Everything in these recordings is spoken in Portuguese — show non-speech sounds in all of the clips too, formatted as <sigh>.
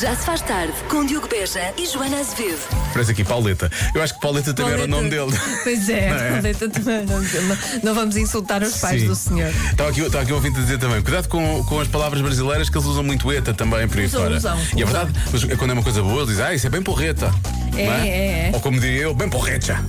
Já se faz tarde com Diogo Beja e Joana Azevedo. Parece aqui Pauleta. Eu acho que Pauleta também era o nome dele. <laughs> Pois é, Não é? Pauleta também era o nome dele. Não, não vamos insultar os pais Sim. do senhor. Estava aqui, estava aqui um ouvinte a dizer também. Cuidado com, com as palavras brasileiras que eles usam muito eta também por aí Usam, fora. usam, e é verdade, mas quando é uma coisa boa, eles dizem, ah, isso é bem porreta. É, Não é, é. Ou como diria eu, bem porreta.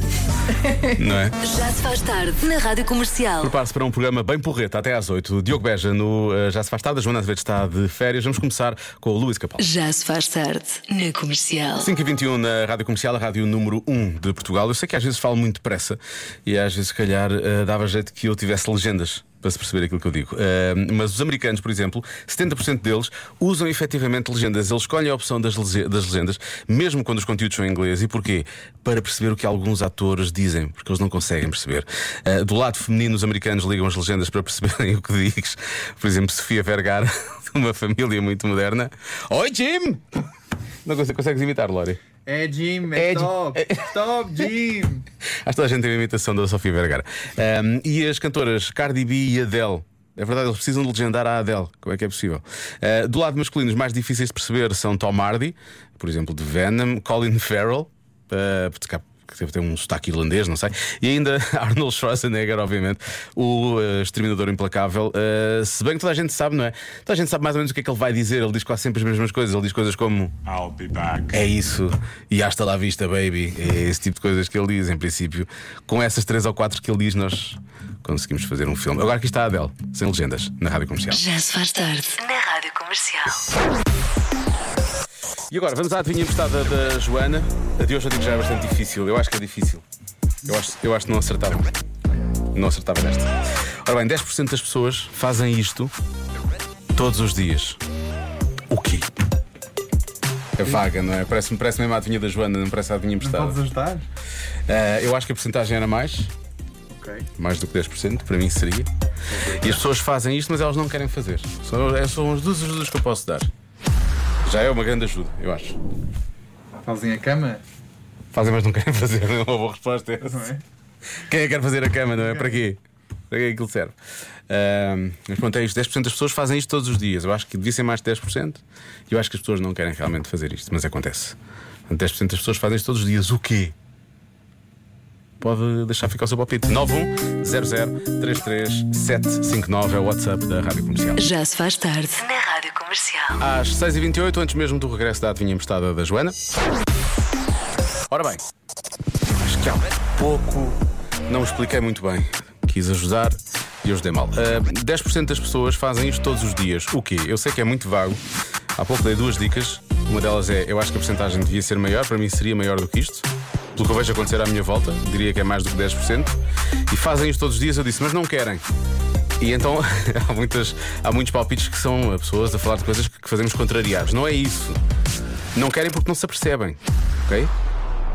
<laughs> Não é? Já se faz tarde na Rádio Comercial. Prepare-se para um programa bem porreta até às 8. Diogo Beja no eh, Já se faz tarde, a Joana Azevedo está de férias. Vamos começar com o Luís Capal. Já se faz tarde na Comercial. 5h21 na Rádio Comercial, a rádio número 1 de Portugal. Eu sei que às vezes falo muito depressa e às vezes, se calhar, eh, dava jeito que eu tivesse legendas para se perceber aquilo que eu digo. Eh, mas os americanos, por exemplo, 70% deles usam efetivamente legendas. Eles escolhem a opção das, das legendas, mesmo quando os conteúdos são em inglês. E porquê? Para perceber o que alguns atores dizem, porque eles não conseguem perceber. Eh, do lado feminino, os americanos ligam as legendas para perceberem <laughs> o que diz. Por exemplo, Sofia Vergara, <laughs> de uma família muito moderna. Oi, Jim! Não consegues imitar, Lori? É Jim, é, É top, top Jim. <laughs> Acho que toda a gente tem a imitação da Sofia Vergara. Um, e as cantoras Cardi B e Adele. É verdade, eles precisam de legendar a Adele. Como é que é possível? Uh, do lado masculino, os mais difíceis de perceber são Tom Hardy, por exemplo, de Venom, Colin Farrell, uh, que deve ter um sotaque irlandês, não sei, e ainda <laughs> Arnold Schwarzenegger, obviamente, o uh, exterminador implacável. Uh, se bem que toda a gente sabe, não é? Toda a gente sabe mais ou menos o que é que ele vai dizer. Ele diz quase sempre as mesmas coisas. Ele diz coisas como. I'll be back. É isso. E hasta lá vista, baby. É esse tipo de coisas que ele diz, em princípio. Com essas três ou quatro que ele diz, nós conseguimos fazer um filme. Agora aqui está a Adele, sem legendas, na rádio comercial. Já se faz tarde na Rádio Comercial. E agora, vamos à adivinha emprestada da Joana. A de hoje eu digo que já é bastante difícil. Eu acho que é difícil. Eu acho, eu acho que não acertava. Não acertava nesta. Ora bem, 10% das pessoas fazem isto todos os dias. O quê? É vaga, não é? Parece-me parece mesmo a adivinha da Joana, não parece a adivinha Podes emprestada. ajudar? Ah, eu acho que a porcentagem era mais, Ok. mais do que 10%, para mim seria. E as pessoas fazem isto, mas elas não querem fazer. São, são as duas ajudas que eu posso dar. Já é uma grande ajuda, eu acho. Fazem a cama? Fazem, mas não querem fazer. É uma boa resposta essa. Não é? Quem é que quer fazer a cama, não é? Para quê? Para que é que aquilo serve? Ahm, mas pronto, é isto. 10% das pessoas fazem isto todos os dias. Eu acho que devia ser mais de 10%. E eu acho que as pessoas não querem realmente fazer isto, mas acontece. Portanto, 10% das pessoas fazem isto todos os dias. O quê? Pode deixar ficar o seu palpite. 910033759 é o WhatsApp da Rádio Comercial. Já se faz tarde na Rádio Comercial. Às 6h28, antes mesmo do regresso da adivinha emprestada da Joana. Ora bem, acho que há pouco não expliquei muito bem. Quis ajudar e ajudei mal. Ah, 10% das pessoas fazem isto todos os dias. O quê? Eu sei que é muito vago. Há pouco dei duas dicas. Uma delas é: eu acho que a porcentagem devia ser maior, para mim seria maior do que isto. Pelo que eu vejo acontecer à minha volta, diria que é mais do que 10%. E fazem isto todos os dias, eu disse, mas não querem. E então <laughs> há, muitas, há muitos palpites que são pessoas a falar de coisas que fazemos contrariados. Não é isso. Não querem porque não se apercebem. Ok?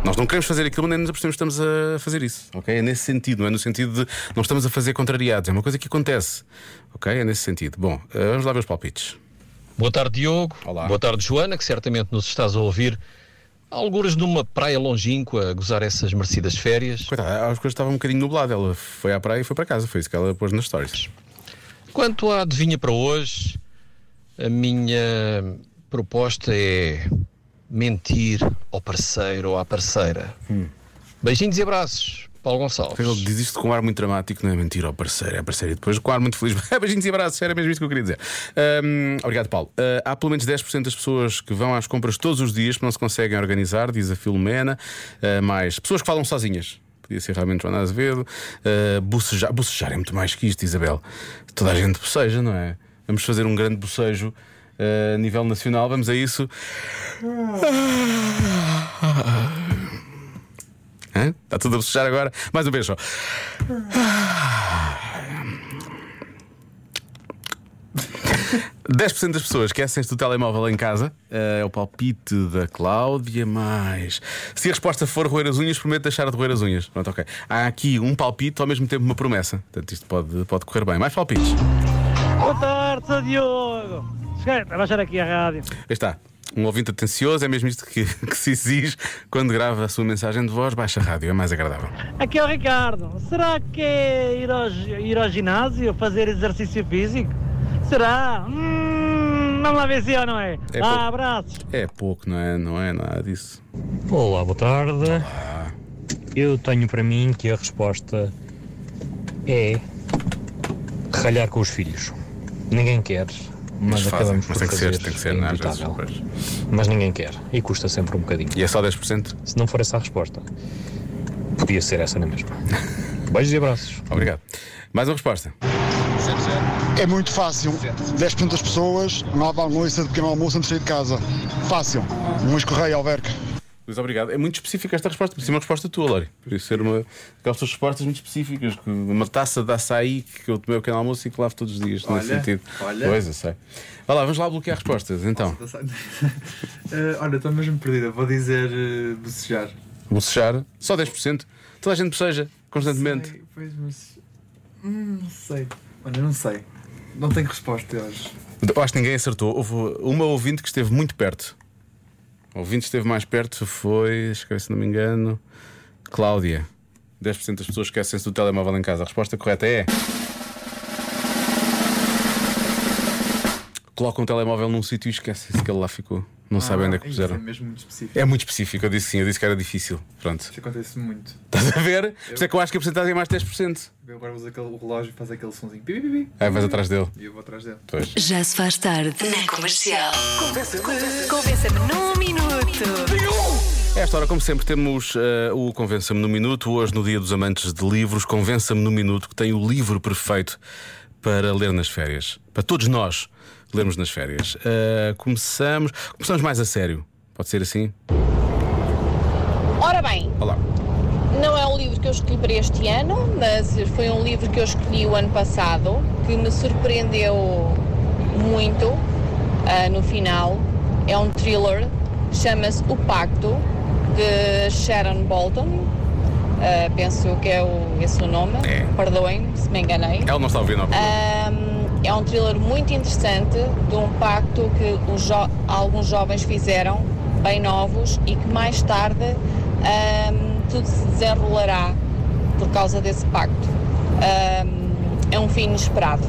Nós não queremos fazer aquilo, nem nos apercebemos que estamos a fazer isso. Ok? É nesse sentido, não é no sentido de não estamos a fazer contrariados. É uma coisa que acontece. Ok? É nesse sentido. Bom, eh, vamos lá ver os palpites. Boa tarde, Diogo. Olá. Boa tarde, Joana, que certamente nos estás a ouvir. Algures numa praia longínqua a gozar essas merecidas férias. Coitada, as coisas estavam um bocadinho nubladas. Ela foi à praia e foi para casa. Foi isso que ela pôs nas stories. Quanto à adivinha para hoje, a minha proposta é mentir ao parceiro ou à parceira. Beijinhos e abraços, Paulo Gonçalves. Ele diz isto com um ar muito dramático, não é mentira ao parceiro, é parceiro. E depois com um ar muito feliz. <laughs> Beijinhos e abraços, era mesmo isto que eu queria dizer. Ahm, obrigado, Paulo. Ah, há pelo menos 10% das pessoas que vão às compras todos os dias que não se conseguem organizar, diz a Filomena. Ah, mais pessoas que falam sozinhas. Podia ser realmente Joana Azevedo. Ah, bocejar. bocejar é muito mais que isto, Isabel. Toda a gente boceja, não é? Vamos fazer um grande bocejo ah, a nível nacional. Vamos a isso. Hã? Está tudo a bocejar agora? Mais um beijo só. 10% das pessoas esquecem-se do telemóvel em casa. Eh, É o palpite da Cláudia. Mais. Se a resposta for roer as unhas, prometo deixar de roer as unhas. Pronto, ok. Há aqui um palpite, ao mesmo tempo uma promessa. Portanto, isto pode, pode correr bem. Mais palpites. Boa tarde. Diogo. Cheguei a baixar aqui a rádio. Aí está. Um ouvinte atencioso é mesmo isto que, <laughs> que se exige quando grava a sua mensagem de voz. Baixa a rádio, é mais agradável. Aqui é o Ricardo. Será que é ir ao, ir ao ginásio fazer exercício físico? Será? Hum, vamos lá ver se é ou não é. É pouco. ah, abraços. É pouco, não é? Não é nada disso. Olá, boa tarde. Eu tenho para mim que a resposta é ralhar com os filhos. Ninguém quer, mas, fazem, acabamos mas por tem que ser, fazer. tem que ser, é não é? Às vezes, pois. Mas ninguém quer e custa sempre um bocadinho. E é só 10%? Se não for essa a resposta, podia ser essa na mesma. <laughs> Beijos e abraços. Obrigado. Mais uma resposta. É muito fácil. 10% das pessoas não lavam a louça de pequeno almoço antes de sair de casa. Fácil. Um escorreio alverca. Luís, obrigado. É muito específica esta resposta, por isso é uma resposta tua, Lori. Por isso ser uma aquelas tuas respostas muito específicas. Uma taça de açaí que eu tomei o pequeno almoço e que lavo todos os dias, nesse Olha, sentido. olha. Pois, eu sei. Vai lá, vamos lá bloquear respostas. Então, <laughs> Eh, olha, estou mesmo perdida. Vou dizer uh, bocejar. bocejar, só 10%. Toda a gente boceja, constantemente. Sei, pois, mas. Hum, não sei. Olha, não sei. Não tenho resposta hoje. Acho que ninguém acertou. Houve uma ouvinte que esteve muito perto. A ouvinte esteve mais perto foi, se não me engano, Cláudia. 10% das pessoas esquecem-se do telemóvel em casa. A resposta correta é. Colocam o telemóvel num sítio e esquecem-se que ele lá ficou. Não sabem onde é que Ah, isso puseram. É mesmo muito específico. É muito específico, eu disse sim, eu disse que era difícil. Pronto. Isso acontece muito. Estás a ver? Por isso é que eu acho que a porcentagem é mais 10%. Eu agora uso aquele relógio e faz aquele sonzinho. Pi, pi, pi. Aí vais atrás dele. E eu vou atrás dele. Pois. Já se faz tarde na comercial. Convença-me num minuto. Esta hora, como sempre, temos eh, o Convença-me no Minuto. Hoje, no Dia dos Amantes de Livros, Convença-me no Minuto, que tem o livro perfeito para ler nas férias. Para todos nós lermos nas férias. Eh, começamos, começamos mais a sério. Pode ser assim? Ora bem, Olá. não é um livro que eu escolhi para este ano, mas foi um livro que eu escolhi o ano passado, que me surpreendeu muito ah, no final. É um thriller, chama-se O Pacto, de Sharon Bolton. Ah, penso que é o, esse o nome. É. Perdoem-me se me enganei. Ela não está ouvindo. Ahm, é um thriller muito interessante de um pacto que jo- alguns jovens fizeram, bem novos, e que mais tarde ahm, tudo se desenrolará por causa desse pacto. Ahm, é um fim inesperado.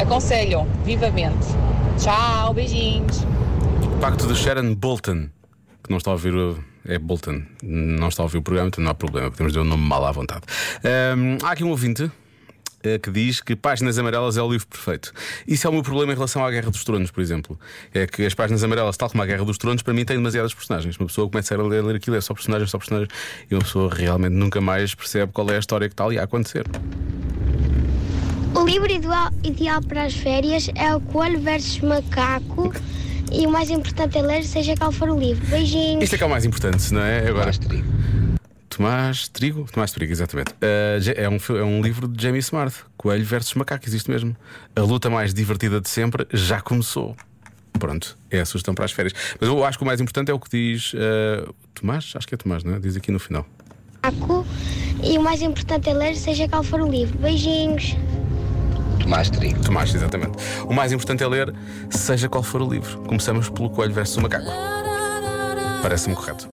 Aconselho vivamente. Tchau, beijinhos. Pacto de Sharon Bolton, que não está a ouvir. o- É Bolton, não está a ouvir o programa, então não há problema, podemos dizer o nome mal à vontade. Ahm, há aqui um ouvinte que diz que Páginas Amarelas é o livro perfeito. Isso é o meu problema em relação à Guerra dos Tronos, por exemplo. É que as Páginas Amarelas, tal como a Guerra dos Tronos, para mim tem demasiadas personagens. Uma pessoa começa a ler, ler aquilo, é só personagens, só personagens, e uma pessoa realmente nunca mais percebe qual é a história que está ali a acontecer. O livro ideal, ideal para as férias é o Coelho versus Macaco. E o mais importante é ler, seja qual for o livro. Beijinhos. Isto é que é o mais importante, não é? Agora. Tomás Trigo? Tomás Trigo, exatamente. Uh, é, um, é um livro de Jamie Smart, Coelho versus Macaco, existe mesmo. A luta mais divertida de sempre já começou. Pronto, é a sugestão para as férias. Mas eu acho que o mais importante é o que diz uh, Tomás, acho que é Tomás, não é? Diz aqui no final. Macaco. E o mais importante é ler, seja qual for o livro. Beijinhos. Tomás Trigo. Tomás, exatamente. O mais importante é ler, seja qual for o livro. Começamos pelo Coelho versus o Macaco. Parece-me correto.